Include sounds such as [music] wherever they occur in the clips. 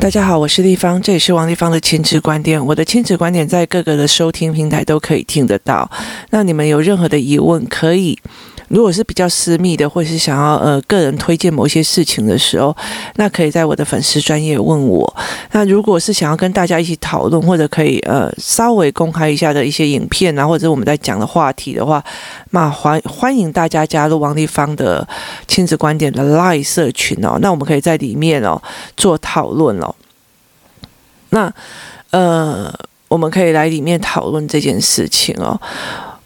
大家好，我是丽芳，这里是王丽芳的亲子观点。我的亲子观点在各个的收听平台都可以听得到。那你们有任何的疑问，可以。如果是比较私密的，或是想要呃个人推荐某些事情的时候，那可以在我的粉丝专业问我。那如果是想要跟大家一起讨论，或者可以呃稍微公开一下的一些影片啊，或者我们在讲的话题的话，那欢欢迎大家加入王丽芳的亲子观点的 Live 社群哦。那我们可以在里面哦做讨论哦。那呃我们可以来里面讨论这件事情哦。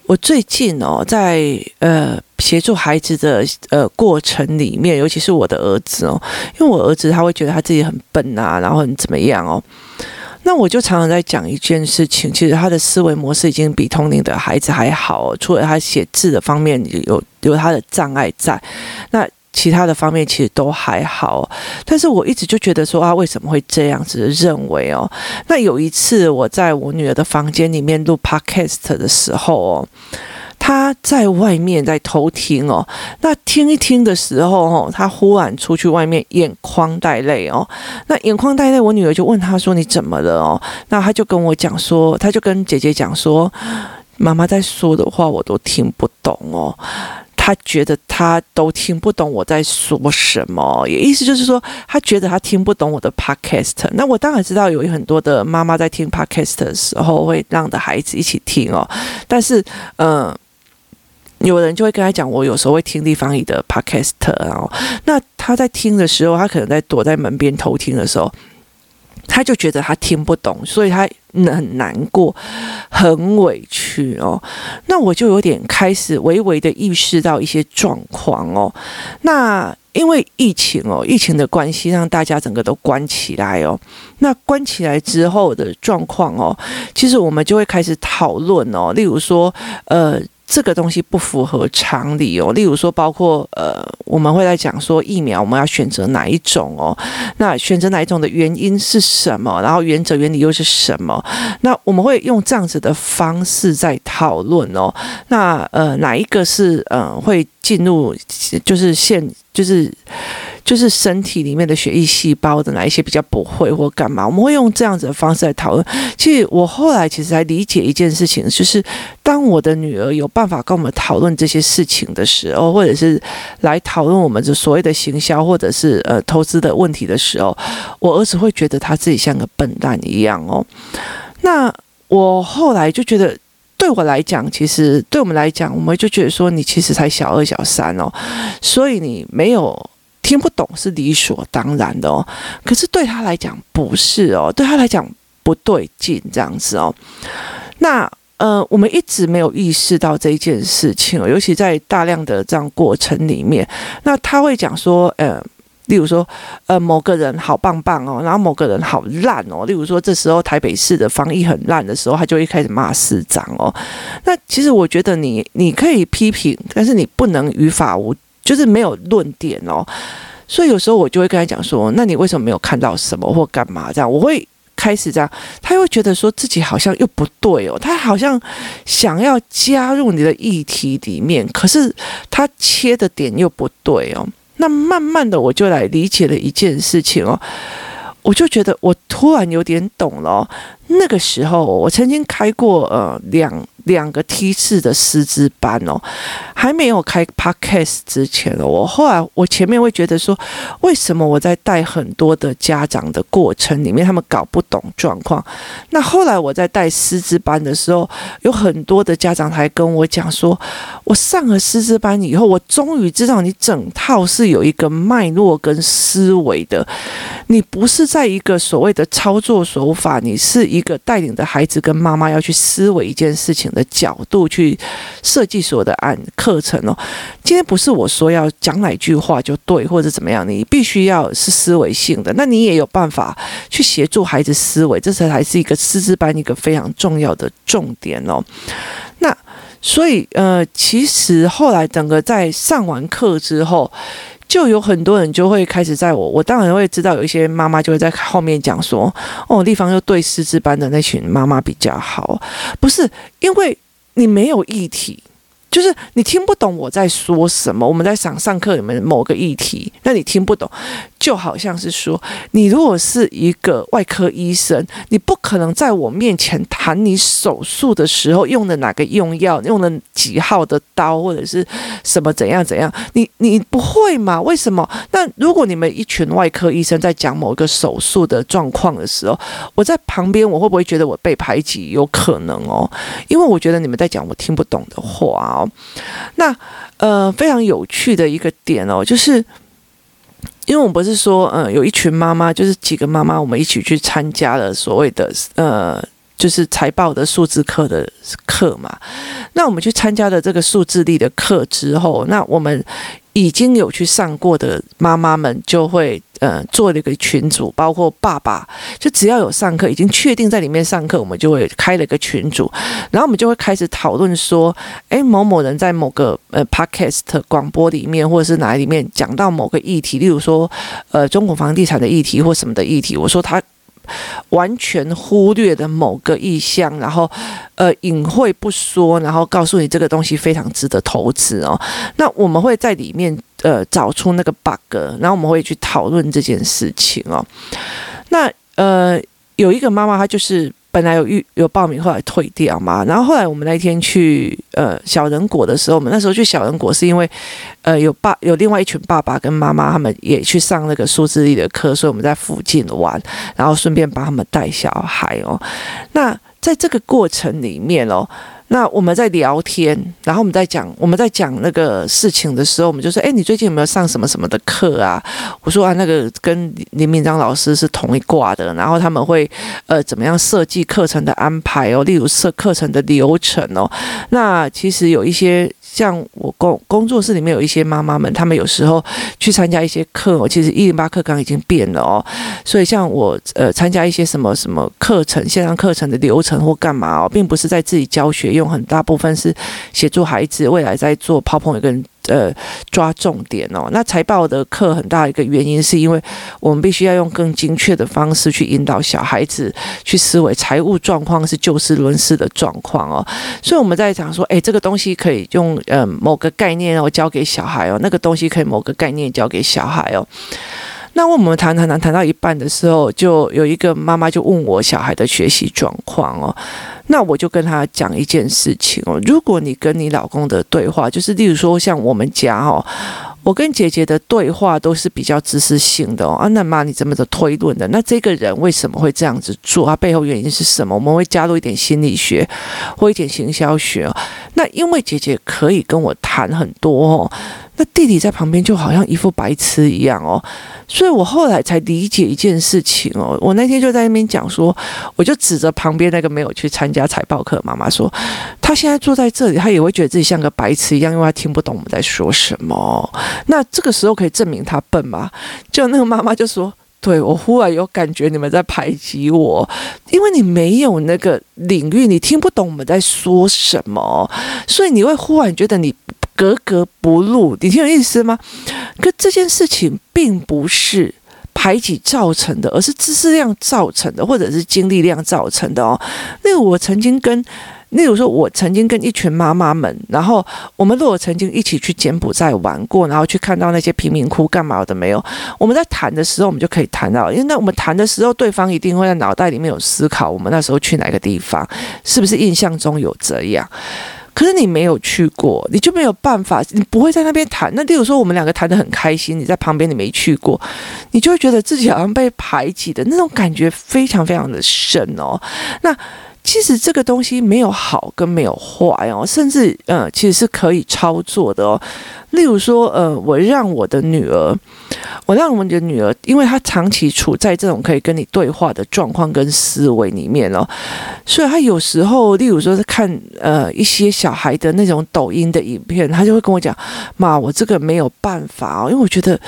我最近哦在呃。协助孩子的呃过程里面，尤其是我的儿子哦，因为我儿子他会觉得他自己很笨啊，然后很怎么样哦，那我就常常在讲一件事情，其实他的思维模式已经比同龄的孩子还好，除了他写字的方面有有他的障碍在，那其他的方面其实都还好。但是我一直就觉得说啊，为什么会这样子认为哦？那有一次我在我女儿的房间里面录 podcast 的时候哦。她在外面在偷听哦，那听一听的时候哦，她忽然出去外面眼眶带泪哦，那眼眶带泪，我女儿就问她说：“你怎么了哦？”那她就跟我讲说，她就跟姐姐讲说：“妈妈在说的话我都听不懂哦。”他觉得他都听不懂我在说什么，也意思就是说，他觉得他听不懂我的 podcast。那我当然知道有很多的妈妈在听 podcast 的时候会让的孩子一起听哦，但是嗯。有人就会跟他讲，我有时候会听丽芳姨的 podcast，然后那他在听的时候，他可能在躲在门边偷听的时候，他就觉得他听不懂，所以他很难过，很委屈哦。那我就有点开始微微的意识到一些状况哦。那因为疫情哦，疫情的关系让大家整个都关起来哦。那关起来之后的状况哦，其实我们就会开始讨论哦，例如说呃。这个东西不符合常理哦，例如说，包括呃，我们会来讲说疫苗我们要选择哪一种哦，那选择哪一种的原因是什么？然后原则原理又是什么？那我们会用这样子的方式在讨论哦。那呃，哪一个是呃会进入就是现。就是就是身体里面的血液细胞的哪一些比较不会或干嘛，我们会用这样子的方式来讨论。其实我后来其实才理解一件事情，就是当我的女儿有办法跟我们讨论这些事情的时候，或者是来讨论我们这所谓的行销或者是呃投资的问题的时候，我儿子会觉得他自己像个笨蛋一样哦。那我后来就觉得，对我来讲，其实对我们来讲，我们就觉得说，你其实才小二小三哦，所以你没有。听不懂是理所当然的哦，可是对他来讲不是哦，对他来讲不对劲这样子哦。那呃，我们一直没有意识到这一件事情哦，尤其在大量的这样过程里面，那他会讲说，呃，例如说，呃，某个人好棒棒哦，然后某个人好烂哦。例如说，这时候台北市的防疫很烂的时候，他就会开始骂市长哦。那其实我觉得你你可以批评，但是你不能于法无。就是没有论点哦，所以有时候我就会跟他讲说：“那你为什么没有看到什么或干嘛？”这样我会开始这样，他又觉得说自己好像又不对哦，他好像想要加入你的议题里面，可是他切的点又不对哦。那慢慢的我就来理解了一件事情哦，我就觉得我突然有点懂了。那个时候我曾经开过呃两。两个梯次的师资班哦，还没有开 podcast 之前哦，我后来我前面会觉得说，为什么我在带很多的家长的过程里面，他们搞不懂状况？那后来我在带师资班的时候，有很多的家长还跟我讲说，我上了师资班以后，我终于知道你整套是有一个脉络跟思维的，你不是在一个所谓的操作手法，你是一个带领的孩子跟妈妈要去思维一件事情的角度去设计所有的案课程哦。今天不是我说要讲哪句话就对，或者怎么样，你必须要是思维性的。那你也有办法去协助孩子思维，这才还是一个师资班一个非常重要的重点哦。那所以呃，其实后来整个在上完课之后。就有很多人就会开始在我，我当然会知道有一些妈妈就会在后面讲说，哦，丽芳又对师资班的那群妈妈比较好，不是因为你没有议题，就是你听不懂我在说什么。我们在想上课里面某个议题，那你听不懂，就好像是说，你如果是一个外科医生，你不可能在我面前谈你手术的时候用的哪个用药，用的几号的刀，或者是什么怎样怎样，你你不会嘛？为什么？那如果你们一群外科医生在讲某个手术的状况的时候，我在旁边，我会不会觉得我被排挤？有可能哦，因为我觉得你们在讲我听不懂的话哦。那呃，非常有趣的一个点哦，就是。因为我们不是说，嗯、有一群妈妈，就是几个妈妈，我们一起去参加了所谓的，呃，就是财报的数字课的课嘛。那我们去参加了这个数字力的课之后，那我们。已经有去上过的妈妈们就会呃做了一个群组，包括爸爸，就只要有上课，已经确定在里面上课，我们就会开了个群组，然后我们就会开始讨论说，诶，某某人在某个呃 podcast 广播里面，或者是哪里面讲到某个议题，例如说呃中国房地产的议题或什么的议题，我说他。完全忽略的某个意向，然后呃隐晦不说，然后告诉你这个东西非常值得投资哦。那我们会在里面呃找出那个 bug，然后我们会去讨论这件事情哦。那呃有一个妈妈，她就是。本来有预有报名，后来退掉嘛。然后后来我们那天去呃小人国的时候，我们那时候去小人国是因为呃有爸有另外一群爸爸跟妈妈他们也去上那个数字力的课，所以我们在附近玩，然后顺便帮他们带小孩哦。那在这个过程里面哦。那我们在聊天，然后我们在讲我们在讲那个事情的时候，我们就说：“哎，你最近有没有上什么什么的课啊？”我说：“啊，那个跟林明章老师是同一挂的，然后他们会呃怎么样设计课程的安排哦，例如设课程的流程哦。那其实有一些。”像我工工作室里面有一些妈妈们，她们有时候去参加一些课哦，其实一零八课纲已经变了哦，所以像我呃参加一些什么什么课程、线上课程的流程或干嘛哦，并不是在自己教学用，很大部分是协助孩子未来在做泡泡跟。呃，抓重点哦。那财报的课很大一个原因，是因为我们必须要用更精确的方式去引导小孩子去思维财务状况是就事论事的状况哦。所以我们在讲说，哎，这个东西可以用呃某个概念哦教给小孩哦，那个东西可以某个概念教给小孩哦。那我们谈谈谈谈到一半的时候，就有一个妈妈就问我小孩的学习状况哦。那我就跟他讲一件事情哦，如果你跟你老公的对话，就是例如说像我们家哦，我跟姐姐的对话都是比较知识性的哦。啊，那妈你怎么的推论的？那这个人为什么会这样子做？他背后原因是什么？我们会加入一点心理学或一点行销学哦。那因为姐姐可以跟我谈很多哦。那弟弟在旁边就好像一副白痴一样哦，所以我后来才理解一件事情哦。我那天就在那边讲说，我就指着旁边那个没有去参加财报课妈妈说，他现在坐在这里，他也会觉得自己像个白痴一样，因为他听不懂我们在说什么。那这个时候可以证明他笨吗？就那个妈妈就说，对，我忽然有感觉你们在排挤我，因为你没有那个领域，你听不懂我们在说什么，所以你会忽然觉得你。格格不入，你听有意思吗？可这件事情并不是排挤造成的，而是知识量造成的，或者是精力量造成的哦。那个我曾经跟，例如说，我曾经跟一群妈妈们，然后我们如果曾经一起去柬埔寨玩过，然后去看到那些贫民窟干嘛的没有？我们在谈的时候，我们就可以谈到，因为那我们谈的时候，对方一定会在脑袋里面有思考，我们那时候去哪个地方，是不是印象中有这样？可是你没有去过，你就没有办法，你不会在那边谈。那例如说，我们两个谈的很开心，你在旁边，你没去过，你就会觉得自己好像被排挤的那种感觉非常非常的深哦。那。其实这个东西没有好跟没有坏哦，甚至呃，其实是可以操作的哦。例如说，呃，我让我的女儿，我让我们的女儿，因为她长期处在这种可以跟你对话的状况跟思维里面哦，所以她有时候，例如说是看呃一些小孩的那种抖音的影片，她就会跟我讲：“妈，我这个没有办法哦，因为我觉得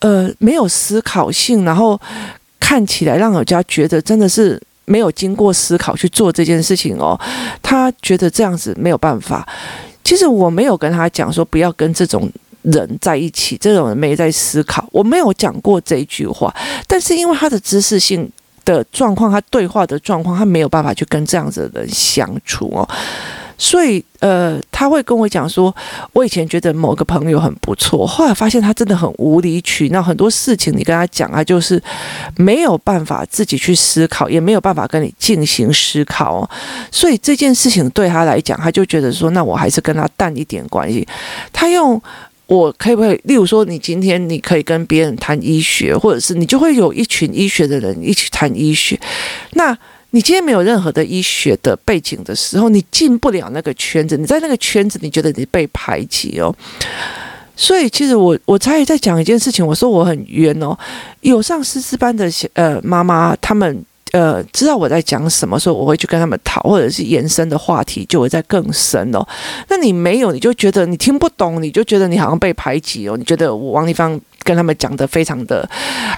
呃没有思考性，然后看起来让人家觉得真的是。”没有经过思考去做这件事情哦，他觉得这样子没有办法。其实我没有跟他讲说不要跟这种人在一起，这种人没在思考，我没有讲过这一句话。但是因为他的知识性的状况，他对话的状况，他没有办法去跟这样子的人相处哦。所以呃，他会跟我讲说，我以前觉得某个朋友很不错，后来发现他真的很无理取闹，很多事情你跟他讲，他就是没有办法自己去思考，也没有办法跟你进行思考。所以这件事情对他来讲，他就觉得说，那我还是跟他淡一点关系。他用。我可以不可以，例如说，你今天你可以跟别人谈医学，或者是你就会有一群医学的人一起谈医学。那你今天没有任何的医学的背景的时候，你进不了那个圈子。你在那个圈子，你觉得你被排挤哦。所以其实我我才也在讲一件事情，我说我很冤哦。有上师资班的呃妈妈，他们。呃，知道我在讲什么，所以我会去跟他们讨，或者是延伸的话题就会在更深哦。那你没有，你就觉得你听不懂，你就觉得你好像被排挤哦。你觉得我王丽芳跟他们讲的非常的，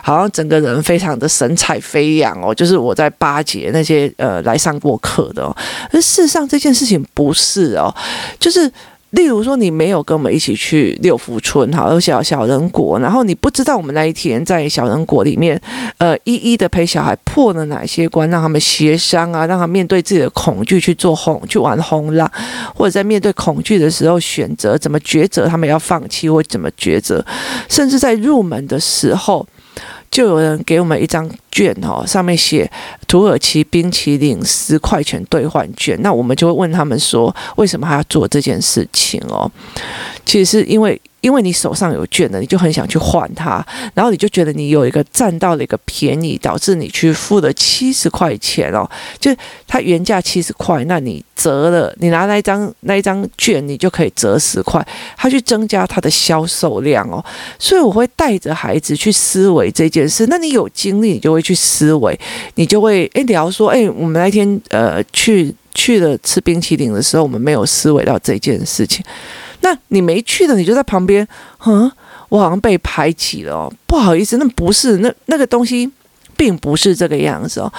好像整个人非常的神采飞扬哦，就是我在巴结那些呃来上过课的哦。而事实上这件事情不是哦，就是。例如说，你没有跟我们一起去六福村，好，有小小人国，然后你不知道我们那一天在小人国里面，呃，一一的陪小孩破了哪些关，让他们协商啊，让他面对自己的恐惧去做轰，去玩轰浪，或者在面对恐惧的时候选择怎么抉择，他们要放弃或怎么抉择，甚至在入门的时候。就有人给我们一张券哦，上面写土耳其冰淇淋十块钱兑换券，那我们就会问他们说，为什么还要做这件事情哦？其实是因为。因为你手上有券的，你就很想去换它，然后你就觉得你有一个占到了一个便宜，导致你去付了七十块钱哦，就它原价七十块，那你折了，你拿那一张那一张券，你就可以折十块，它去增加它的销售量哦。所以我会带着孩子去思维这件事。那你有精力，你就会去思维，你就会诶聊说，诶我们那天呃去去了吃冰淇淋的时候，我们没有思维到这件事情。那你没去的，你就在旁边，嗯，我好像被排挤了哦，不好意思，那不是，那那个东西并不是这个样子哦。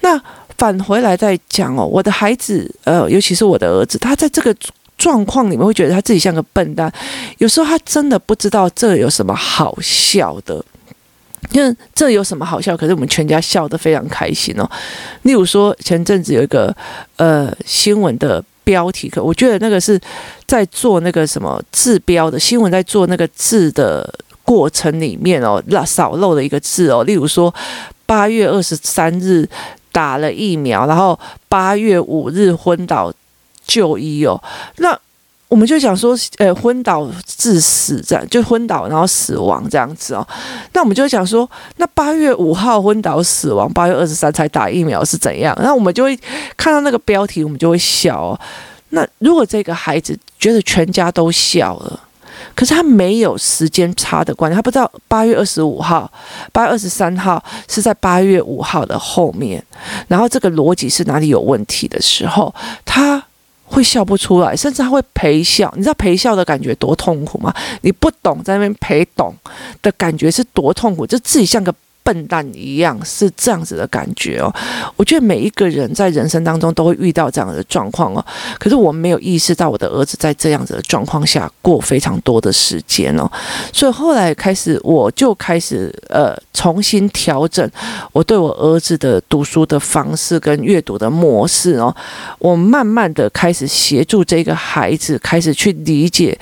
那返回来再讲哦，我的孩子，呃，尤其是我的儿子，他在这个状况里面会觉得他自己像个笨蛋，有时候他真的不知道这有什么好笑的，因为这有什么好笑？可是我们全家笑得非常开心哦。例如说，前阵子有一个呃新闻的。标题可，我觉得那个是在做那个什么字标的新闻，在做那个字的过程里面哦，那少漏了一个字哦。例如说，八月二十三日打了疫苗，然后八月五日昏倒就医哦，那。我们就想说，呃，昏倒致死这样，就昏倒然后死亡这样子哦。那我们就想说，那八月五号昏倒死亡，八月二十三才打疫苗是怎样？那我们就会看到那个标题，我们就会笑哦。那如果这个孩子觉得全家都笑了，可是他没有时间差的观念，他不知道八月二十五号、八月二十三号是在八月五号的后面，然后这个逻辑是哪里有问题的时候，他。会笑不出来，甚至他会陪笑。你知道陪笑的感觉多痛苦吗？你不懂，在那边陪懂的感觉是多痛苦，就自己像个。笨蛋一样是这样子的感觉哦，我觉得每一个人在人生当中都会遇到这样的状况哦，可是我没有意识到我的儿子在这样子的状况下过非常多的时间哦，所以后来开始我就开始呃重新调整我对我儿子的读书的方式跟阅读的模式哦，我慢慢的开始协助这个孩子开始去理解，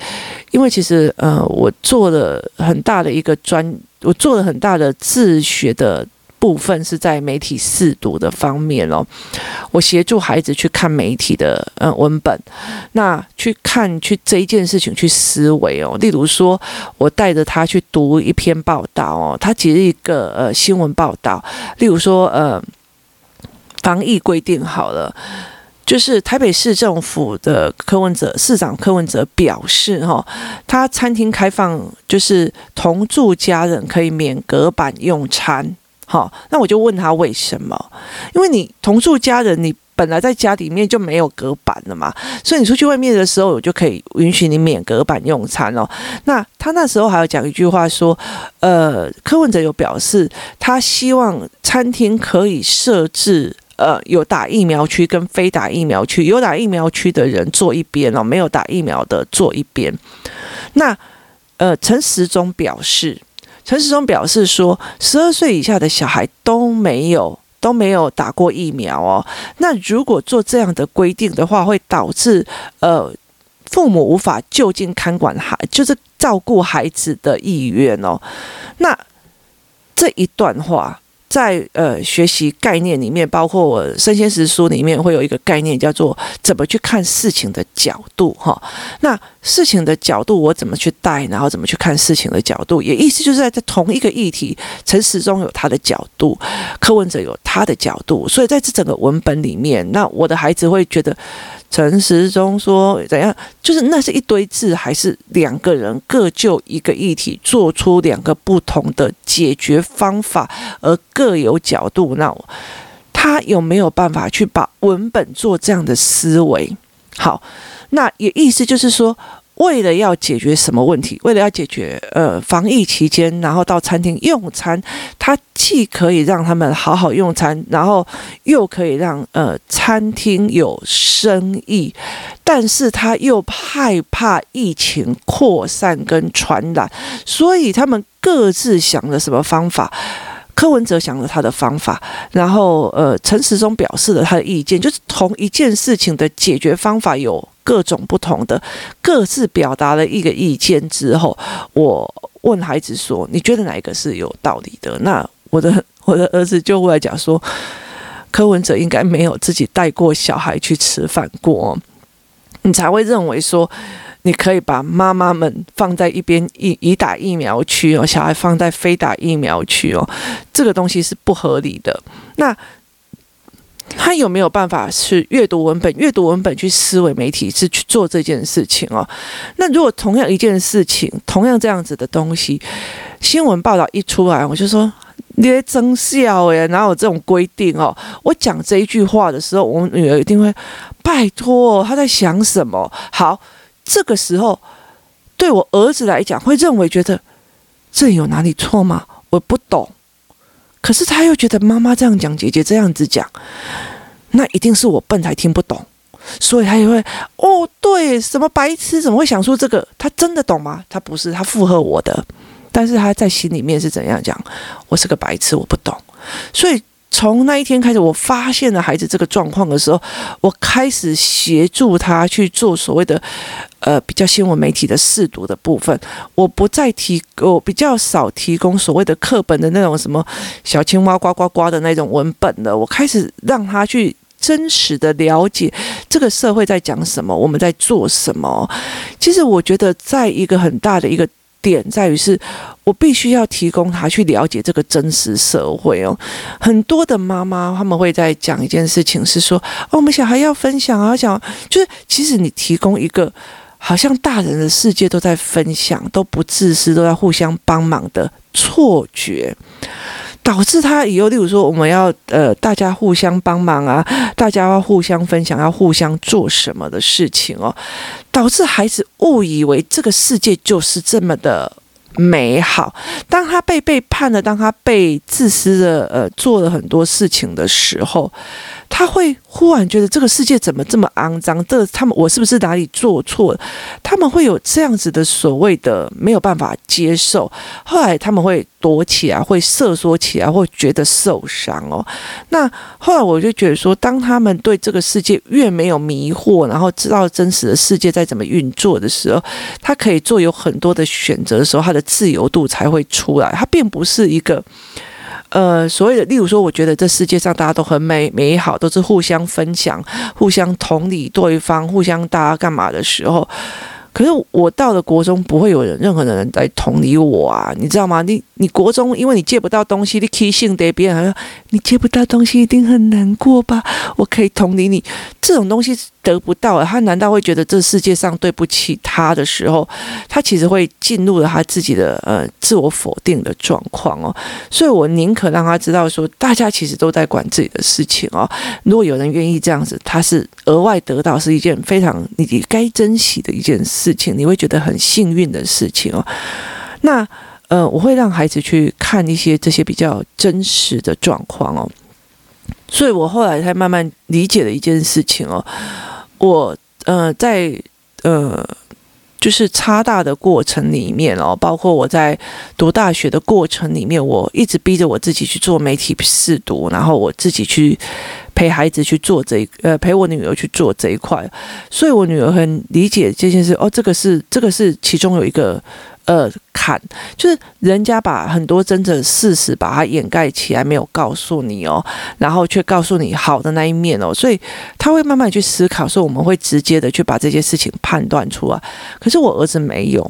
因为其实呃我做了很大的一个专。我做了很大的自学的部分，是在媒体试读的方面哦。我协助孩子去看媒体的嗯文本，那去看去这一件事情去思维哦。例如说，我带着他去读一篇报道哦，他其实一个呃新闻报道。例如说呃，防疫规定好了。就是台北市政府的柯文哲市长柯文哲表示，哈，他餐厅开放，就是同住家人可以免隔板用餐，好，那我就问他为什么？因为你同住家人，你本来在家里面就没有隔板了嘛，所以你出去外面的时候，我就可以允许你免隔板用餐哦。那他那时候还有讲一句话说，呃，柯文哲有表示，他希望餐厅可以设置。呃，有打疫苗区跟非打疫苗区，有打疫苗区的人坐一边哦，没有打疫苗的坐一边。那呃，陈时中表示，陈时中表示说，十二岁以下的小孩都没有。都没有打过疫苗哦。那如果做这样的规定的话，会导致呃父母无法就近看管孩，就是照顾孩子的意愿哦。那这一段话。在呃学习概念里面，包括我生鲜时书里面会有一个概念叫做怎么去看事情的角度哈。那事情的角度我怎么去带，然后怎么去看事情的角度，也意思就是在这同一个议题，陈时中有他的角度，柯文哲有他的角度，所以在这整个文本里面，那我的孩子会觉得。陈时中说怎样？就是那是一堆字，还是两个人各就一个议题，做出两个不同的解决方法，而各有角度。那他有没有办法去把文本做这样的思维？好，那也意思就是说。为了要解决什么问题？为了要解决呃防疫期间，然后到餐厅用餐，他既可以让他们好好用餐，然后又可以让呃餐厅有生意，但是他又害怕疫情扩散跟传染，所以他们各自想了什么方法？柯文哲想了他的方法，然后呃陈时中表示了他的意见，就是同一件事情的解决方法有。各种不同的，各自表达了一个意见之后，我问孩子说：“你觉得哪一个是有道理的？”那我的 [laughs] 我的儿子就会来讲说：“柯文哲应该没有自己带过小孩去吃饭过，你才会认为说你可以把妈妈们放在一边，已已打疫苗区哦，小孩放在非打疫苗区哦，这个东西是不合理的。”那。他有没有办法去阅读文本、阅读文本去思维媒体，是去做这件事情哦？那如果同样一件事情，同样这样子的东西，新闻报道一出来，我就说你在争笑诶，哪有这种规定哦？我讲这一句话的时候，我女儿一定会拜托，他在想什么？好，这个时候对我儿子来讲，会认为觉得这有哪里错吗？我不懂。可是他又觉得妈妈这样讲，姐姐这样子讲，那一定是我笨才听不懂，所以他也会哦，对，什么白痴怎么会想出这个？他真的懂吗？他不是，他附和我的，但是他在心里面是怎样讲？我是个白痴，我不懂，所以。从那一天开始，我发现了孩子这个状况的时候，我开始协助他去做所谓的呃比较新闻媒体的试读的部分。我不再提，我比较少提供所谓的课本的那种什么小青蛙呱呱呱的那种文本了。我开始让他去真实的了解这个社会在讲什么，我们在做什么。其实我觉得，在一个很大的一个。点在于是，我必须要提供他去了解这个真实社会哦。很多的妈妈他们会在讲一件事情，是说哦，我们小孩要分享啊，想就是其实你提供一个好像大人的世界都在分享，都不自私，都在互相帮忙的错觉。导致他以后，例如说，我们要呃，大家互相帮忙啊，大家要互相分享，要互相做什么的事情哦，导致孩子误以为这个世界就是这么的美好。当他被背叛了，当他被自私的呃做了很多事情的时候，他会忽然觉得这个世界怎么这么肮脏？这他们我是不是哪里做错了？他们会有这样子的所谓的没有办法接受，后来他们会躲起来，会瑟缩起来，会觉得受伤哦。那后来我就觉得说，当他们对这个世界越没有迷惑，然后知道真实的世界在怎么运作的时候，他可以做有很多的选择的时候，他的自由度才会出来。他并不是一个。呃，所谓的，例如说，我觉得这世界上大家都很美美好，都是互相分享、互相同理对方、互相大家干嘛的时候。可是我到了国中，不会有人任何的人来同理我啊，你知道吗？你你国中，因为你借不到东西，你起性得别人你借不到东西一定很难过吧？我可以同理你，这种东西得不到，他难道会觉得这世界上对不起他的时候，他其实会进入了他自己的呃自我否定的状况哦。所以我宁可让他知道说，大家其实都在管自己的事情哦。如果有人愿意这样子，他是额外得到是一件非常你该珍惜的一件。事情你会觉得很幸运的事情哦，那呃，我会让孩子去看一些这些比较真实的状况哦，所以我后来才慢慢理解了一件事情哦，我呃在呃就是差大的过程里面哦，包括我在读大学的过程里面，我一直逼着我自己去做媒体试读，然后我自己去陪孩子去做这一呃陪我女儿去做这一块，所以我女儿很理解这件事哦，这个是这个是其中有一个。呃，看，就是人家把很多真正的事实把它掩盖起来，没有告诉你哦，然后却告诉你好的那一面哦，所以他会慢慢去思考，说我们会直接的去把这些事情判断出来，可是我儿子没有。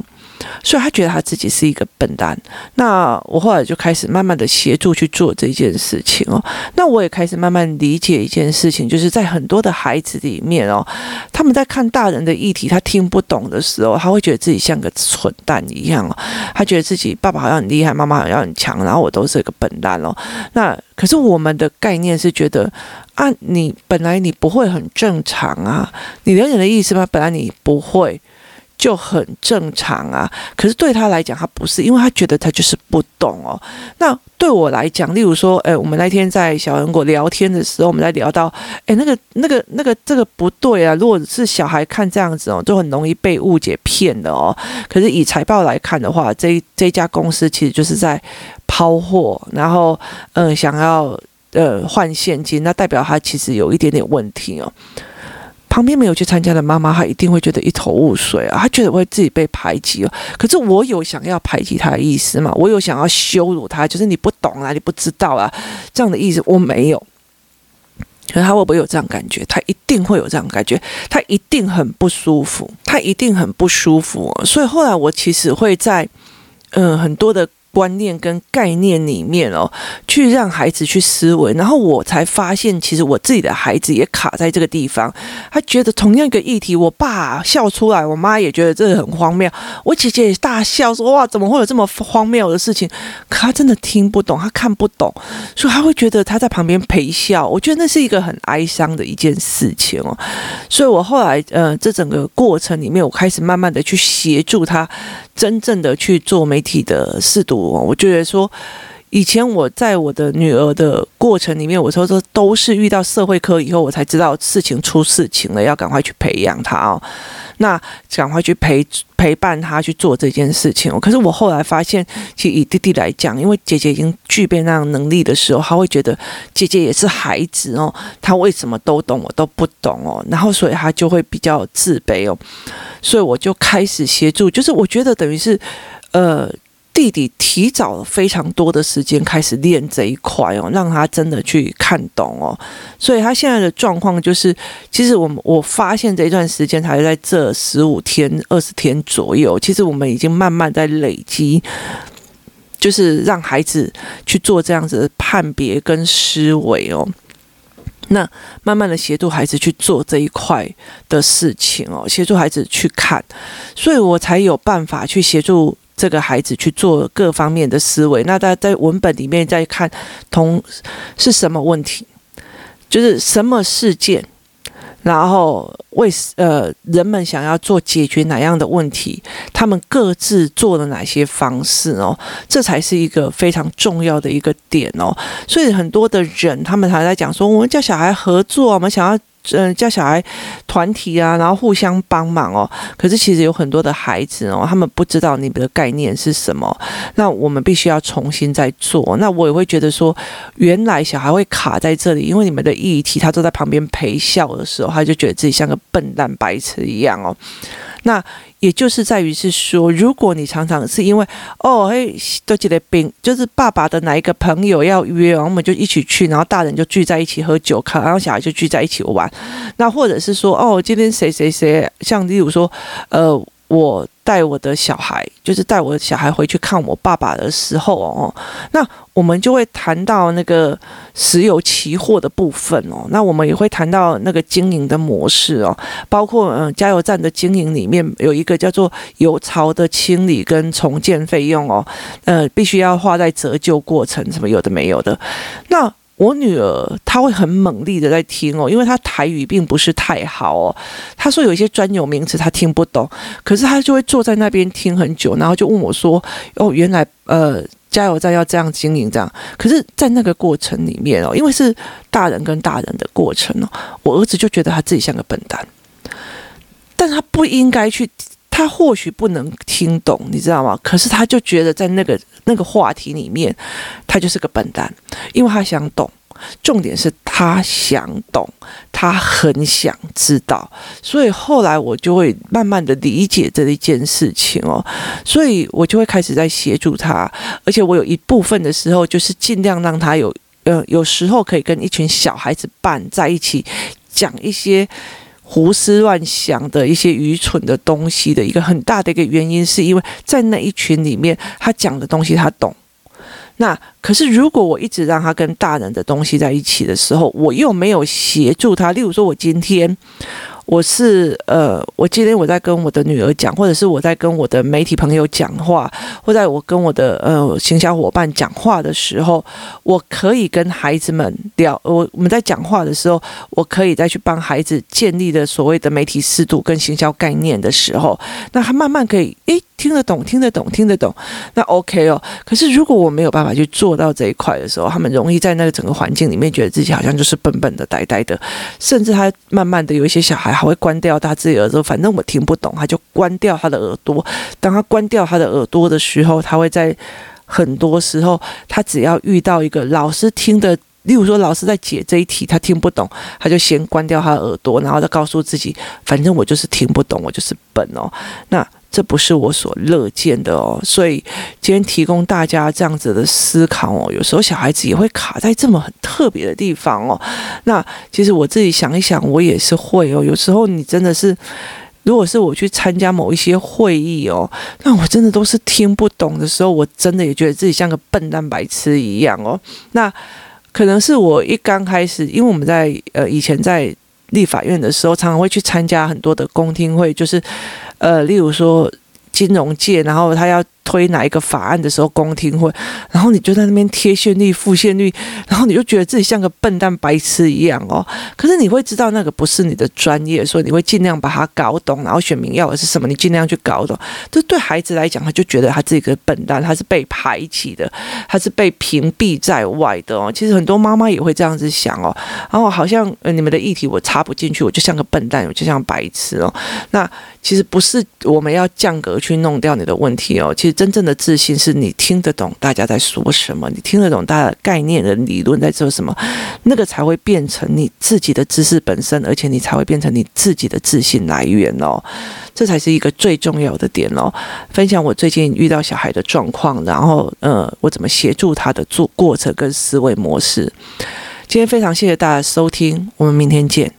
所以他觉得他自己是一个笨蛋。那我后来就开始慢慢的协助去做这件事情哦。那我也开始慢慢理解一件事情，就是在很多的孩子里面哦，他们在看大人的议题，他听不懂的时候，他会觉得自己像个蠢蛋一样哦。他觉得自己爸爸好像很厉害，妈妈好像很强，然后我都是一个笨蛋哦。那可是我们的概念是觉得啊，你本来你不会很正常啊，你了解的意思吗？本来你不会。就很正常啊，可是对他来讲，他不是，因为他觉得他就是不懂哦。那对我来讲，例如说，诶，我们那天在小人国聊天的时候，我们在聊到，诶，那个、那个、那个，这个不对啊。如果是小孩看这样子哦，就很容易被误解骗的哦。可是以财报来看的话，这这家公司其实就是在抛货，然后嗯、想要呃换现金，那代表他其实有一点点问题哦。旁边没有去参加的妈妈，她一定会觉得一头雾水啊！她觉得会自己被排挤哦。可是我有想要排挤她的意思吗？我有想要羞辱她，就是你不懂啊，你不知道啊，这样的意思我没有。可是她会不会有这样感觉？她一定会有这样感觉，她一定很不舒服，她一定很不舒服。所以后来我其实会在嗯、很多的。观念跟概念里面哦，去让孩子去思维，然后我才发现，其实我自己的孩子也卡在这个地方。他觉得同样一个议题，我爸笑出来，我妈也觉得这个很荒谬，我姐姐也大笑说：“哇，怎么会有这么荒谬的事情？”可他真的听不懂，他看不懂，所以他会觉得他在旁边陪笑。我觉得那是一个很哀伤的一件事情哦。所以我后来呃，这整个过程里面，我开始慢慢的去协助他，真正的去做媒体的试读。我觉得说，以前我在我的女儿的过程里面，我说这都是遇到社会科以后，我才知道事情出事情了，要赶快去培养她哦。那赶快去陪陪伴她去做这件事情。可是我后来发现，其实以弟弟来讲，因为姐姐已经具备那样能力的时候，他会觉得姐姐也是孩子哦，他为什么都懂我都不懂哦，然后所以他就会比较自卑哦。所以我就开始协助，就是我觉得等于是呃。弟弟提早了非常多的时间开始练这一块哦，让他真的去看懂哦，所以他现在的状况就是，其实我们我发现这一段时间才在这十五天、二十天左右，其实我们已经慢慢在累积，就是让孩子去做这样子的判别跟思维哦，那慢慢的协助孩子去做这一块的事情哦，协助孩子去看，所以我才有办法去协助。这个孩子去做各方面的思维，那他在文本里面再看同是什么问题，就是什么事件，然后为呃人们想要做解决哪样的问题，他们各自做了哪些方式哦，这才是一个非常重要的一个点哦。所以很多的人他们还在讲说，我们叫小孩合作，我们想要。嗯，叫小孩团体啊，然后互相帮忙哦。可是其实有很多的孩子哦，他们不知道你们的概念是什么。那我们必须要重新再做。那我也会觉得说，原来小孩会卡在这里，因为你们的议题，他坐在旁边陪笑的时候，他就觉得自己像个笨蛋白痴一样哦。那也就是在于是说，如果你常常是因为哦，嘿，都记得病，就是爸爸的哪一个朋友要约，然后我们就一起去，然后大人就聚在一起喝酒看，然后小孩就聚在一起玩。那或者是说，哦，今天谁谁谁，像例如说，呃。我带我的小孩，就是带我的小孩回去看我爸爸的时候哦，那我们就会谈到那个石油期货的部分哦，那我们也会谈到那个经营的模式哦，包括嗯加油站的经营里面有一个叫做油槽的清理跟重建费用哦，呃，必须要花在折旧过程，什么有的没有的，那。我女儿她会很猛力的在听哦，因为她台语并不是太好哦。她说有一些专有名词她听不懂，可是她就会坐在那边听很久，然后就问我说：“哦，原来呃加油站要这样经营这样。”可是，在那个过程里面哦，因为是大人跟大人的过程哦，我儿子就觉得他自己像个笨蛋，但他不应该去。他或许不能听懂，你知道吗？可是他就觉得在那个那个话题里面，他就是个笨蛋，因为他想懂。重点是他想懂，他很想知道，所以后来我就会慢慢的理解这一件事情哦，所以我就会开始在协助他，而且我有一部分的时候就是尽量让他有，呃，有时候可以跟一群小孩子伴在一起，讲一些胡思乱想的一些愚蠢的东西的一个很大的一个原因，是因为在那一群里面，他讲的东西他懂。那可是，如果我一直让他跟大人的东西在一起的时候，我又没有协助他。例如说，我今天。我是呃，我今天我在跟我的女儿讲，或者是我在跟我的媒体朋友讲话，或在我跟我的呃行销伙伴讲话的时候，我可以跟孩子们聊。我我们在讲话的时候，我可以再去帮孩子建立的所谓的媒体适度跟行销概念的时候，那他慢慢可以诶听得懂，听得懂，听得懂，那 OK 哦。可是如果我没有办法去做到这一块的时候，他们容易在那个整个环境里面觉得自己好像就是笨笨的、呆呆的，甚至他慢慢的有一些小孩。还会关掉他自己耳朵，反正我听不懂，他就关掉他的耳朵。当他关掉他的耳朵的时候，他会在很多时候，他只要遇到一个老师听的，例如说老师在解这一题，他听不懂，他就先关掉他的耳朵，然后再告诉自己，反正我就是听不懂，我就是笨哦。那。这不是我所乐见的哦，所以今天提供大家这样子的思考哦。有时候小孩子也会卡在这么很特别的地方哦。那其实我自己想一想，我也是会哦。有时候你真的是，如果是我去参加某一些会议哦，那我真的都是听不懂的时候，我真的也觉得自己像个笨蛋白痴一样哦。那可能是我一刚开始，因为我们在呃以前在立法院的时候，常常会去参加很多的公听会，就是。呃，例如说金融界，然后他要。推哪一个法案的时候，公听会，然后你就在那边贴现率、付现率，然后你就觉得自己像个笨蛋白痴一样哦。可是你会知道那个不是你的专业，所以你会尽量把它搞懂。然后选民要的是什么，你尽量去搞懂。这对孩子来讲，他就觉得他自己个笨蛋，他是被排挤的，他是被屏蔽在外的哦。其实很多妈妈也会这样子想哦。然后好像呃，你们的议题我插不进去，我就像个笨蛋，我就像白痴哦。那其实不是我们要降格去弄掉你的问题哦。其实。真正的自信是你听得懂大家在说什么，你听得懂大家概念的理论在做什么，那个才会变成你自己的知识本身，而且你才会变成你自己的自信来源哦，这才是一个最重要的点哦。分享我最近遇到小孩的状况，然后呃，我怎么协助他的做过程跟思维模式。今天非常谢谢大家收听，我们明天见。